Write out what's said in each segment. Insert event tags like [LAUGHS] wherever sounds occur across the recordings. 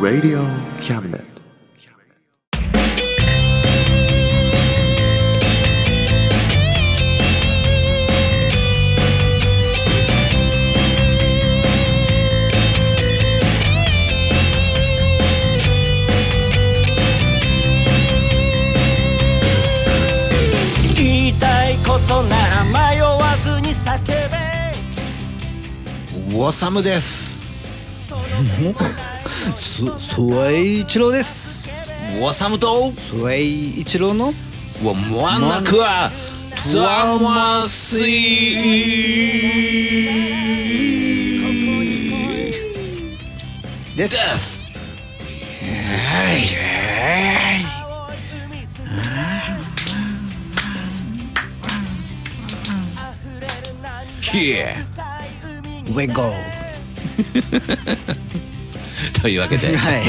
Radio Cabinet. ウォサムです。[LAUGHS] そ、そわい一郎です。ウォサムとそわい。一郎のわ真ん中はサマスイです。ですはい。はい。はいウェゴー。というわけではい。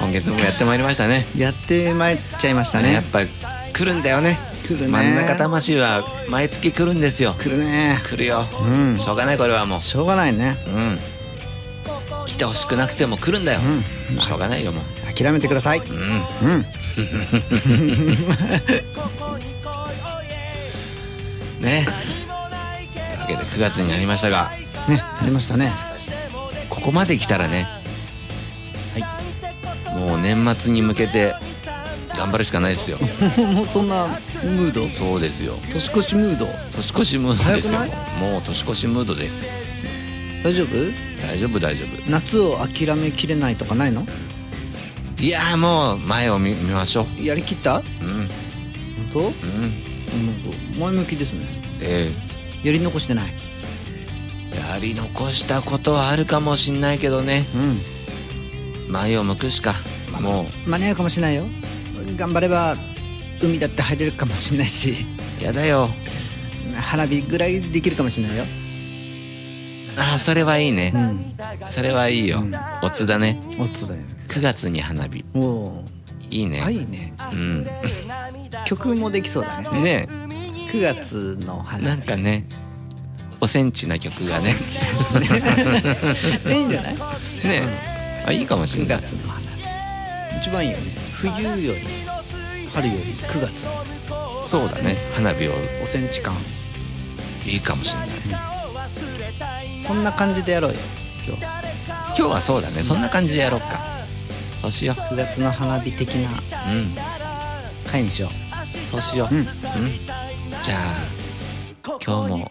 今月もやってまいりましたねやってまいっちゃいましたね。やっぱ来るんだよね来るね真ん中魂は毎月来るんですよ来るね。来るよ、うんしょうがないこれはもしょうがないね。ううん来てほしくなくても来るんだよ、しょうがないよもう諦めてください。うんうん。[LAUGHS] ねというわけで9月になりましたがね、ありましたね。ここまで来たらねもう年末に向けて頑張るしかないですよ [LAUGHS] もうそんなムード？そうですよ年越しムード？年越しムードですよもう年越しムードです大丈夫？大丈夫大丈夫夏を諦めきれないとかないの？いやーもう前を見見ましょやりきった？ううん本当？うんうん前向きですね。えやり残してない。ー、やり残したことはあるかもしんないけどね。うん。前を向くしかも間に合うかもしれないよ。頑張れば海だって入れるかもしれないし。うやだよ。花火ぐらいできるかもしれないよ。あーそれはいいね。うん。それはいいよ。おつだね。おつだよ9月に花火。おお。いいね。あいいね。うん。曲もできそうだね。ね9月の花なんかねおセンチな曲がね。いいんじゃないね。あいいかもし9んない。一番いいよね。冬より春より9月そうだね。花火を。おセンチ感。いいかもしんない。そんな感じでやろうよ今日。今日はそうだね。そんな感じでやろっか。そうしよ9月の花火的なううん。回にしよそうしようう。うん。うん。じゃあ今日も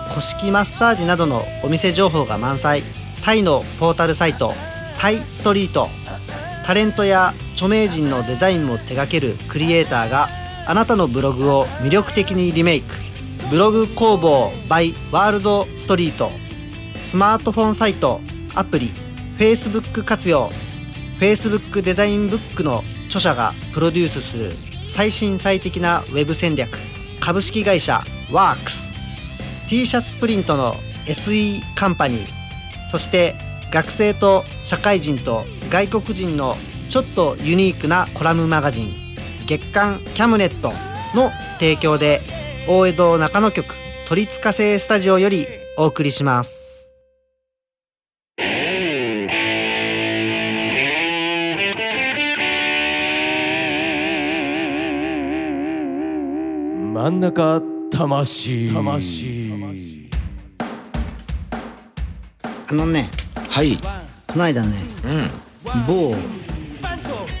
古式マッサージなどのお店情報が満載。タイのポータルサイトタイストリート。タレントや著名人のデザインも手掛けるクリエイターがあなたのブログを魅力的にリメイク。ブログ工房 by ワールドストリート。スマートフォンサイトアプリ Facebook 活用。Facebook デザインブックの著者がプロデュースする最新最適なウェブ戦略。株式会社ワークス。T シャツプリントの SE カンパニーそして学生と社会人と外国人のちょっとユニークなコラムマガジン月刊キャムネットの提供で大江戸中野局鳥塚製スタジオよりお送りします。真ん中魂。魂あのねはい。この間ねうん。某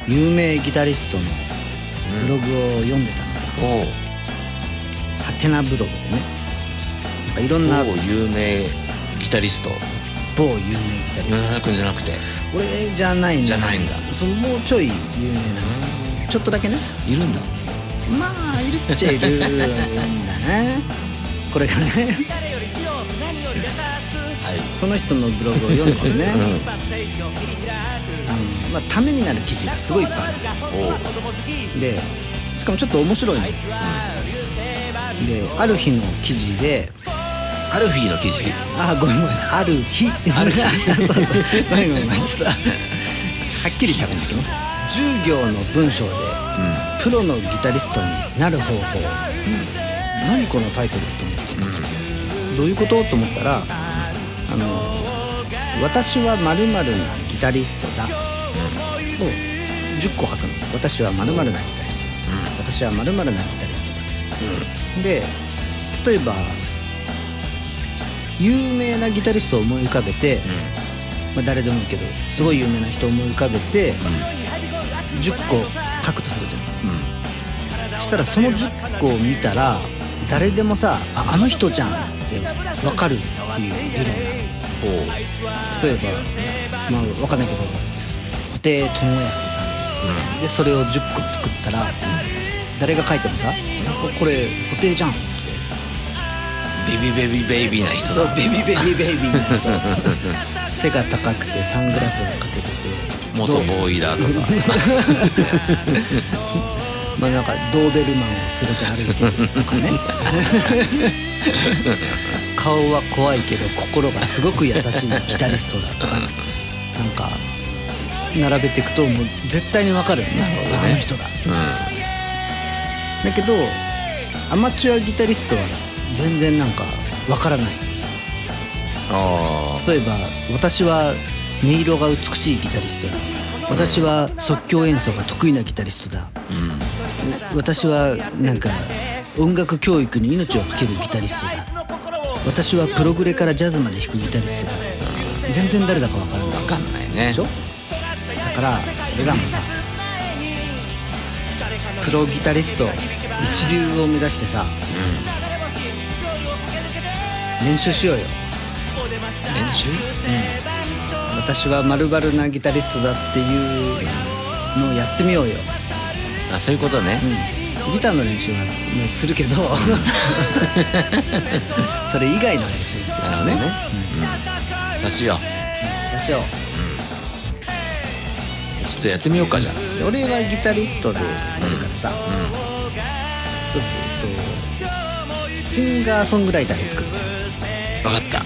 有名ギタリストのブログを読んでたのさおう。ハテナブログでね。いろんな某有名ギタリスト。某有名ギタリス野田君じゃなくて。ト俺じゃないんだじゃないんだ。そのもうちょい有名な。ちょっとだけね。いるんだ。まあいるっちゃいるんだねこれがねその人のブログを読んでるね、あのまあ、ためになる記事がすごいいっぱいある。でしかもちょっと面白いの、である日の記事でアルフィーの記事？あごめんごめん。ある日。ある日。[LAUGHS] ごめんごめん。ちょっとはっきり喋んなきゃね。10行の文章で、プロのギタリストになる方法、何このタイトルと思って、どういうこと？と思ったらあの「私はまるなギタリストだ」を10個書くの「私はまるなギタリスト。だ」私はまるなギタリストだ」で例えば有名なギタリストを思い浮かべて、まあ、誰でもいいけどすごい有名な人を思い浮かべて、10個書くとするじゃん、そしたらその10個を見たら誰でもさ「ああの人じゃん」って分かるっていう理論。なのほう例えばまあ分かんないけど布袋寅泰さん、でそれを10個作ったら、誰が書いてもさ「これ布袋じゃん」っつって。ベビーベビーベイビーな人そうだベビーベビーベイビーな人背が高くてサングラスをかけてて。元ボーイだとか。[LAUGHS] まあなんかドーベルマンを連れて歩いてるとかね顔は怖いけど心がすごく優しいギタリストだとかなんか並べていくともう絶対にわかる、あの人だ。だけどアマチュアギタリストは全然なんかわからない。あ例えば私は音色が美しいギタリストだ。私は即興演奏が得意なギタリストだ、私はなんか音楽教育に命を懸けるギタリストだ私はプログレからジャズまで弾くギタリストだ全然誰だかわからない。分かんないね。でしょ？だから俺らもさプロギタリスト一流を目指してさ、練習しようよ。練習？私はまるなギタリストだっていうのをやってみようよ、あそういうことね。うん、ギターの練習はねするけど [LAUGHS] それ以外の練習っていうなるほどね。うん。私よそうしよう。ちょっとやってみようかじゃあ。で俺はギタリストでやるからさ、えっとシンガーソングライターで作ってる。分かった。うん。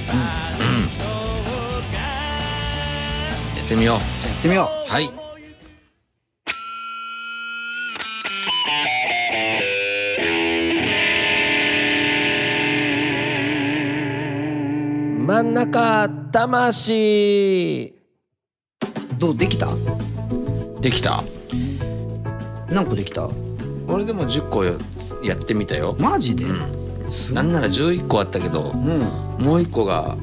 やってみよじゃあやってみよう。はいん中魂。うどうできた？できた。何個できた？俺でも10個ややってみたよ。マジで、なんなら11個あったけどうん、もう1個が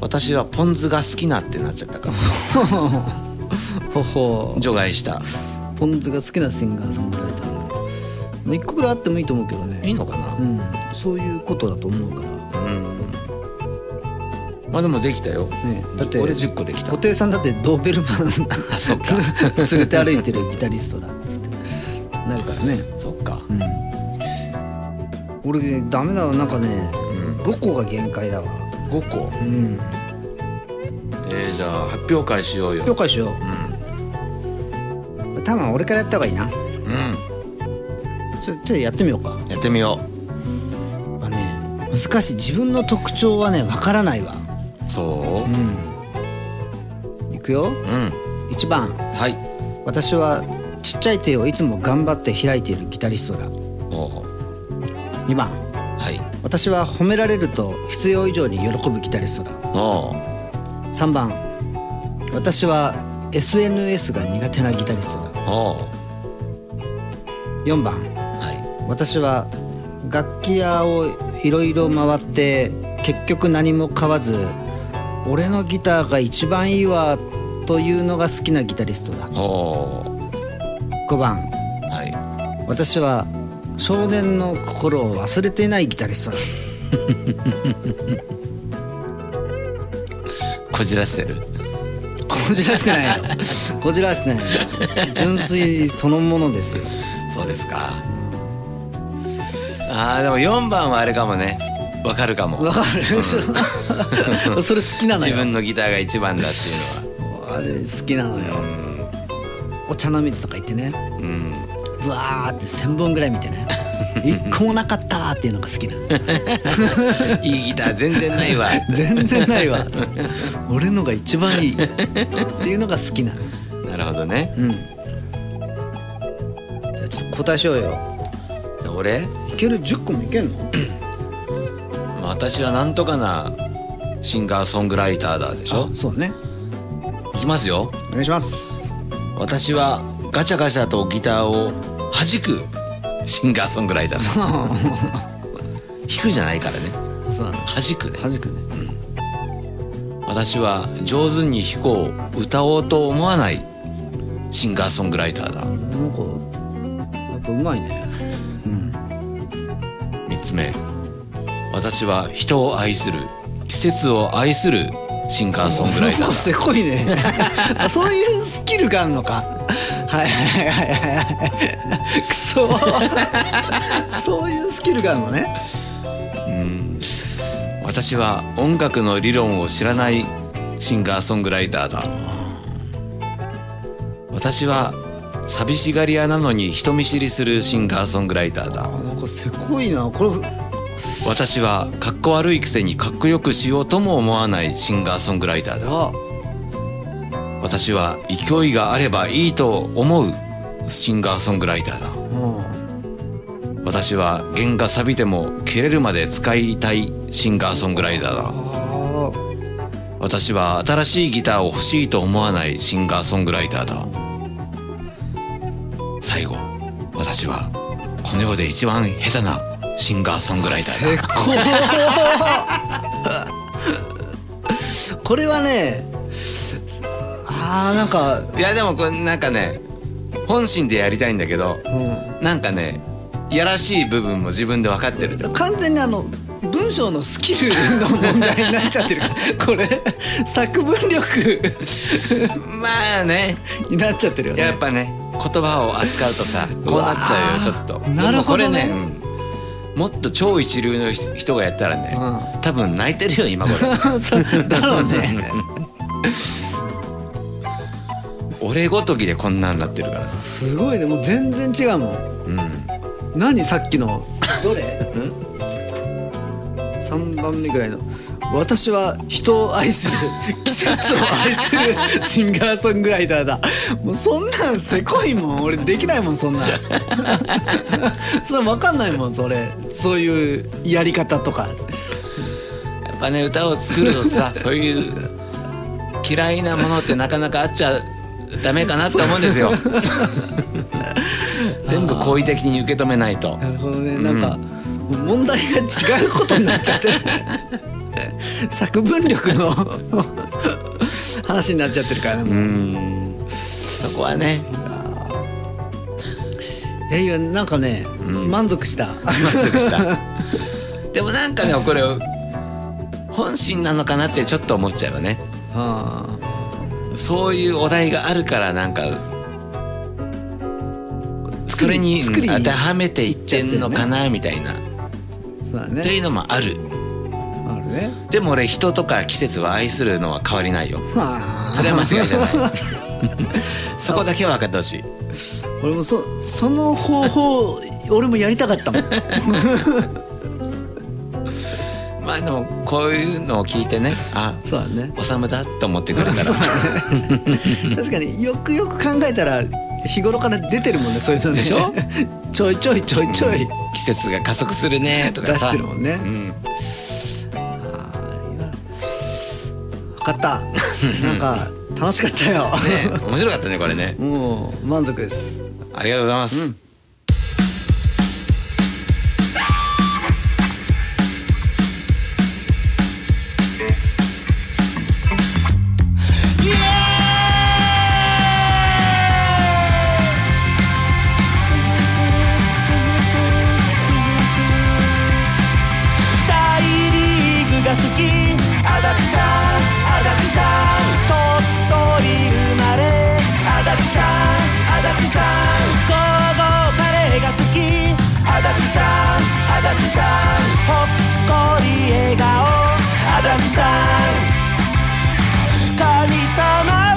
私はポン酢が好きなってなっちゃったから。[LAUGHS] ほほ。除外した。ポン酢が好きなシンガーソングライター。まあ一個ぐらいあってもいいと思うけどね。いいのかな？うん。そういうことだと思うから。うんまあでもできたよ。ね。だって俺10個できた。布袋さんだってドーベルマンあそっか。連れて歩いてるギタリストだっつって。なるからね。そっか。うん。俺ダメだわ。なんかねうん。5個が限界だわ。5個？うん。えー、じゃあ発表会しようよ。了解しよう。う多分俺からやった方がいいな。うん、ちょっとやってみようか。やってみよまあね難しい。自分の特徴はねわからないわ。うそう。うん。いくよ。うん。1番。はい。私はちっちゃい手をいつも頑張って開いているギタリストだ。お2番。はい。私は褒められると必要以上に喜ぶギタリストだ。お3番。私は SNS が苦手なギタリストだ。お4番。は私は楽器屋をいろいろ回って結局何も買わず俺のギターが一番いいわというのが好きなギタリストだ。いお5番。はい。私は少年の心を忘れていないギタリストだ。[LAUGHS] こじらせてる？こじらしてないよ。[LAUGHS] こじらしてない。よ純粋そのものですよ。そうですか。あーでも4番はあれかもねわかるかも。わかる、それ好きなのよ。自分のギターが一番だっていうのは。あれ好きなのよ、お茶の水とか行ってね。うん。ブワーって1,000本ぐらい見てね。[LAUGHS] 一個もなかったーっていうのが好きなの。[LAUGHS] いいギター全然ないわ。全然ないわ。[LAUGHS] 俺のが一番いい。っていうのが好きな。のなるほどね。うん。じゃあちょっと答えしようよ。俺、いける？10個もいけんの？まあ、私はなんとかなシンガーソングライターだでしょ？あそうね。いきますよ。お願いします。私はガチャガチャとギターを弾くシンガーソングライター。だ [LAUGHS] 弾くじゃないからね。そうなの弾くね。はじくね。私は上手に弾こう歌おうと思わないシンガーソングライターだ。なんかやっぱうまいね。3つ目私は人を愛する季節を愛するシンガーソングライターだ。せこいね。あ [LAUGHS] そういうスキルがあるのか。はいはいはいはい。はいくそ。そういうスキルがあるのね。私は音楽の理論を知らないシンガーソングライターだ。私は寂しがり屋なのに人見知りするシンガーソングライターだ。あなんかせこいな。これ私はかっこ悪いくせにかっこよくしようとも思わないシンガーソングライターだ。あ私は勢いがあればいいと思うシンガーソングライターだ。も私は弦が錆びても切れるまで使いたいシンガーソングライターだ。私は新しいギターを欲しいと思わないシンガーソングライターだ。最後私はこの世で一番下手なシンガーソングライターだ。せ [LAUGHS] ここれはねあーなんかいやでもこれなんかね本心でやりたいんだけどうん。なんかねやらしい部分も自分で分かってる完全にあの文章のスキルの問題になっちゃってる。[LAUGHS] これ作文力。まあね。になっちゃってるよね。やっぱね言葉を扱うとさこうなっちゃうよちょっと。なるほどね。これね、うんもっと超一流の人人がやったらね、う多分泣いてるよ今これ [LAUGHS] だろうね。[LAUGHS] 俺ごときでこんなんなってるからさ。すごいね。もう全然違うもん。うん。何さっきの？どれ？[LAUGHS] 3番目ぐらいの私は人を愛する季節を愛するシンガーソングライターだ。もうそんなんせこいもん俺できないもんそんなん。[LAUGHS] そんなん分かんないもんそれ。そういうやり方とか。やっぱね歌を作るとさ [LAUGHS] そういう嫌いなものってなかなかあっちゃダメかなと思うんですよ。[LAUGHS] 全部好意的に受け止めないと。なるほどね。なんか、もう問題が違うことになっちゃって作文力の話になっちゃってるからねそこはね。いやいやなんかね、満足した。満足した。でもなんかねこれ本心なのかなってちょっと思っちゃうよね。あそういうお題があるからなんかそれに当てはめていってんのかなみたいな、あそうだといねうのもあるでも俺人とか季節は愛するのは変わりないよ。はあ。それは間違いじゃない。[LAUGHS] そこだけは分かってほしい。俺もそその方法俺もやりたかったもん。[LAUGHS] まあでもこういうのを聞いてねあそうだね。おさむだと思ってくれたら。[LAUGHS] 確かによくよく考えたら日頃から出てるもんねそういうのね。でしょ？ちょいちょいちょいちょい。季節が加速するねとか出さしてるもんね。うん、かった。なんか楽しかったよ、ね面白かったねこれね。もう満足です。ありがとうございます、大さんほっこり笑顔アダムさん。神様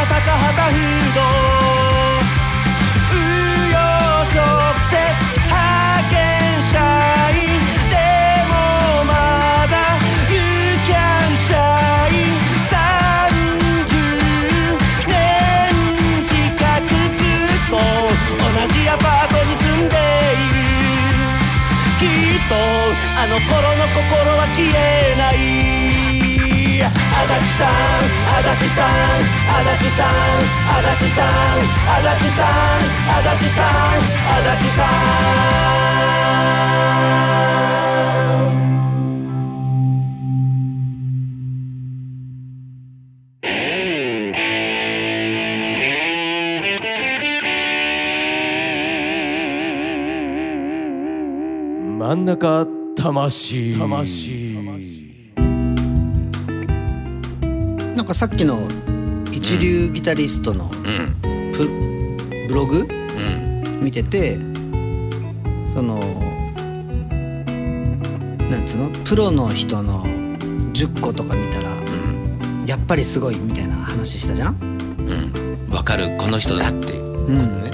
は高畑フード。紆余曲折派遣社員でもまだ You can shine 30年近くずっと同じアパートに住んでいる。きっとあの頃の心は消えない。足立さん足立さん足立さん足立さん足立さん足立さん足立さん真ん中魂。魂。なかさっきの一流ギタリストのうんプブログ？うん見ててそのなんつうの？プロの人の10個とか見たらうんやっぱりすごいみたいな話したじゃん、うん。わかる。この人だって。うん。ね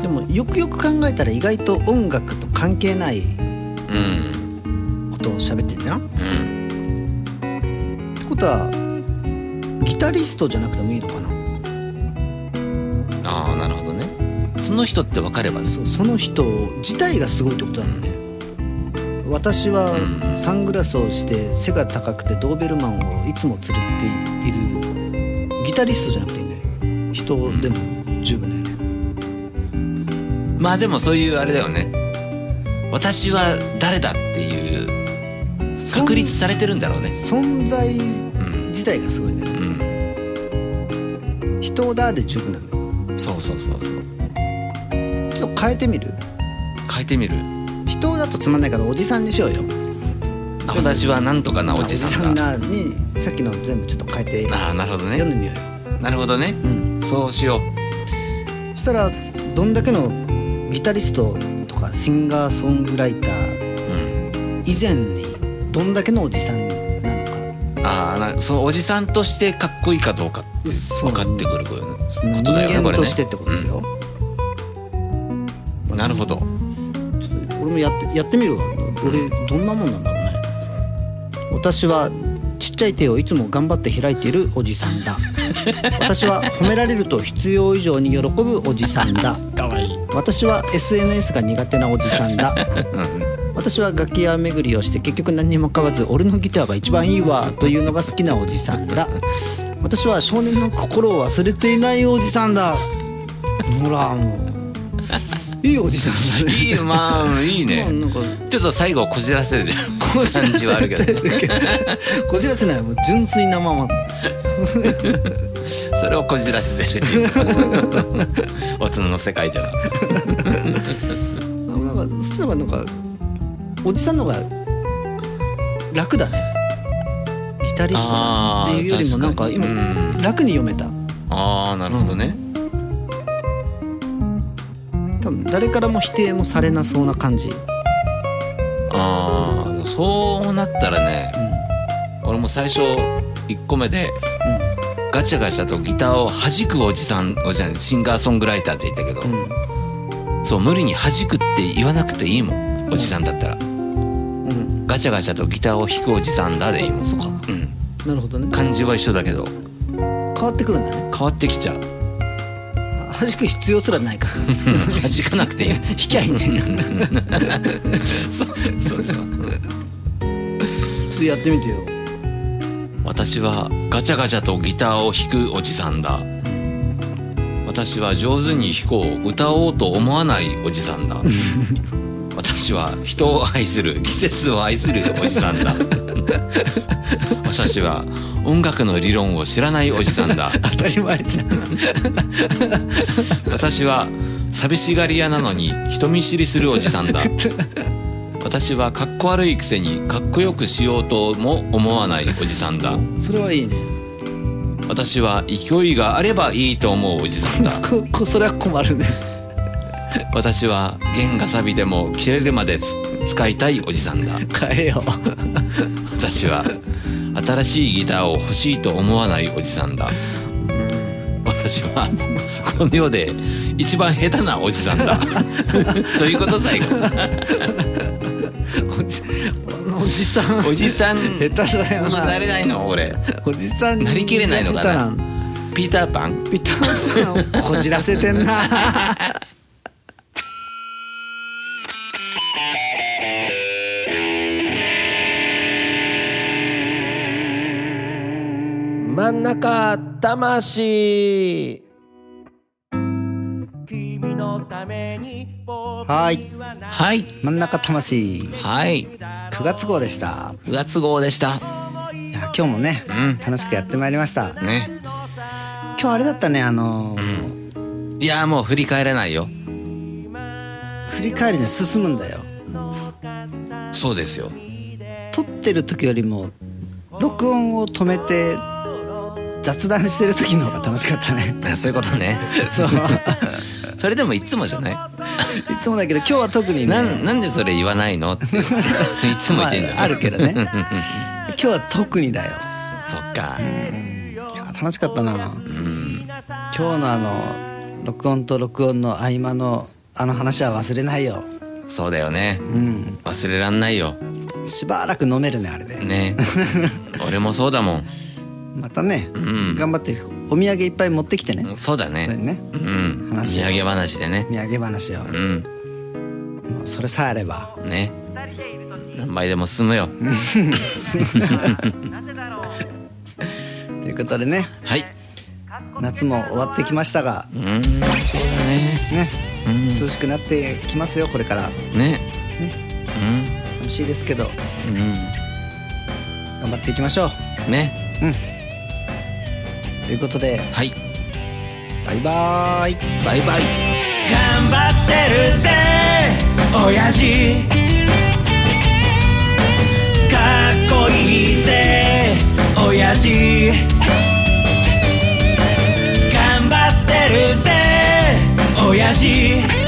でもよくよく考えたら意外と音楽と関係ないうん。ことを喋ってんじゃん？うん。ってことはギタリストじゃなくてもいいのかな？ああなるほどね。その人って分かればそうその人自体がすごいってことなのね。私はうん。サングラスをして背が高くてドーベルマンをいつも連れているギタリストじゃなくていいんだよ人でも十分だよね。まあでもそういうあれだよね。私は誰だっていう確立されてるんだろうね。存在うん。自体がすごいんだよね。うん人だで十分なの。そうそうそうそう。ちょっと変えてみる？変えてみる。人だとつまんないからおじさんにしようよ。あ私はなんとかなおじさんだ。にさっきの全部ちょっと変えてああなるほどね。読んでみようよ。なるほどね。うん。そうしよう。そしたらどんだけのギタリストとかシンガーソングライターうん。以前にどんだけのおじさんなのか。ああなそのおじさんとしてかっこいいかどうか分かってくることだよね。人間としてってことですよ、うん。なるほど。ちょっと俺もやってやってみるわ。俺どんなもんなんだろうね。私はちっちゃい手をいつも頑張って開いているおじさんだ。私は褒められると必要以上に喜ぶおじさんだ。かわいい。私は SNS が苦手なおじさんだ。私は楽器屋巡りをして結局何にも買わず俺のギターが一番いいわというのが好きなおじさんだ私は少年の心を忘れていないおじさんだ。ほらもう。[LAUGHS] いいおじさんだね。いいまあいいね。まあなんか。ちょっと最後こじらせる感じはあるけど。[LAUGHS] こじらせないもう純粋なまま。[LAUGHS] それをこじらせてるっていう。大人の世界では。なんかそっちの方がなんかおじさんの方が楽だね。ギタリストっていうよりもなんか今楽に読めた。ああなるほどね、多分誰からも否定もされなそうな感じ。ああそうなったらね、俺も最初1個目で、ガチャガチャとギターを弾くおじさんおじさんシンガーソングライターって言ったけど、そう無理に弾くって言わなくていいもんおじさんだったら、うん。ガチャガチャとギターを弾くおじさんだでいいもん、そうかうん、なるほどね。漢字は一緒だけど。変わってくるんだね。変わってきちゃう。弾く必要すらないか。ら [LAUGHS] 弾かなくていい。弾きゃいいんだよ [LAUGHS] そうそうそうそう。ちょっとやってみてよ。私はガチャガチャとギターを弾くおじさんだ。私は上手に弾こう歌おうと思わないおじさんだ。[LAUGHS] 私は人を愛する季節を愛するおじさんだ [LAUGHS] 私は音楽の理論を知らないおじさんだ。[LAUGHS] 当たり前じゃん。[LAUGHS] 私は寂しがり屋なのに人見知りするおじさんだ。私はかっこ悪いくせにかっこよくしようとも思わないおじさんだ。それはいいね。私は勢いがあればいいと思うおじさんだ。ここそれは困るね [LAUGHS] 私は弦が錆びても切れるまでつ使いたいおじさんだ。変えよ [LAUGHS] 私は新しいギターを欲しいと思わないおじさんだ。私はこの世で一番下手なおじさんだ。[LAUGHS] ということ最後。おじおじさん。おじさん。下手だよな。になれないの俺。おじさんになりきれないのかな。ピーターパン？ピターさんをこじらせてんなん中魂。はい。はい。真ん中魂。はい。9月号でした。9月号でした。いや今日もね、うん。楽しくやってまいりました。ね。今日あれだったねあのーいやもう振り返れないよ。振り返りで進むんだよ。そうですよ。撮ってる時よりも録音を止めて雑談してる時の方が楽しかったね。あそういうことね。そう。[LAUGHS] それでもいつもじゃない？いつもだけど今日は特にね。なんなんでそれ言わないの？ってい [LAUGHS] つも言ってんだ。よ、まあ、あるけどね。[LAUGHS] 今日は特にだよ。そっか。いや楽しかったな。うん。今日のあの録音と録音の合間のあの話は忘れないよ。そうだよね。うん。忘れらんないよ。しばらく飲めるねあれで。ね。俺もそうだもんまたね、うん。頑張ってお土産いっぱい持ってきてね。そうだね。ね。うん。話土産話でね。土産話を。うん。それさえあれば。ね。何倍でも進むよ。ということでね。はい。夏も終わってきましたが。うん。そうだね。ね、うん涼しくなってきますよこれから。ね。楽しいですけど。うん。うん頑張っていきましょう。ねということで。はい。バイバーイ。バイバイ。頑張ってるぜ。親父。かっこいいぜ。親父。頑張ってるぜ。親父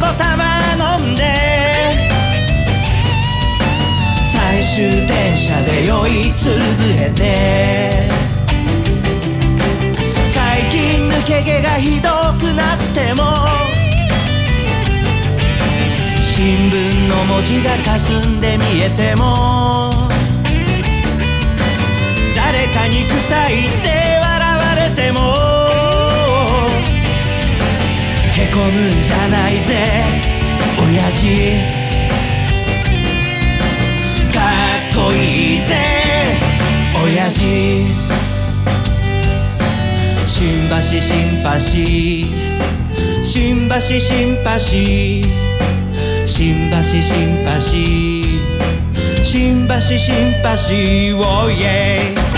さい飲んで。最終電車で酔いつぶれて。最近抜け毛がひどくなっても。新聞の文字が霞んで見えても。誰かに臭いって。へこむんじゃないぜ。親父。かっこいいぜ。親父。新橋新橋。新橋新橋。新橋新橋。新橋新橋。おいえ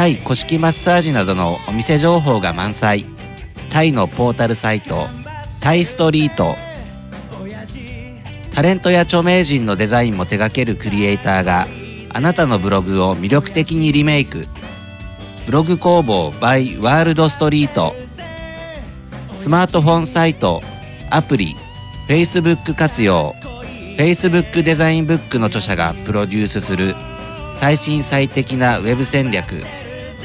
タイ古式マッサージなどのお店情報が満載。タイのポータルサイトタイストリート。タレントや著名人のデザインも手掛けるクリエイターがあなたのブログを魅力的にリメイク。ブログ工房 by ワールドストリート。スマートフォンサイトアプリ Facebook 活用。Facebook デザインブックの著者がプロデュースする最新最適なウェブ戦略。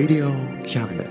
Radio Cabinet.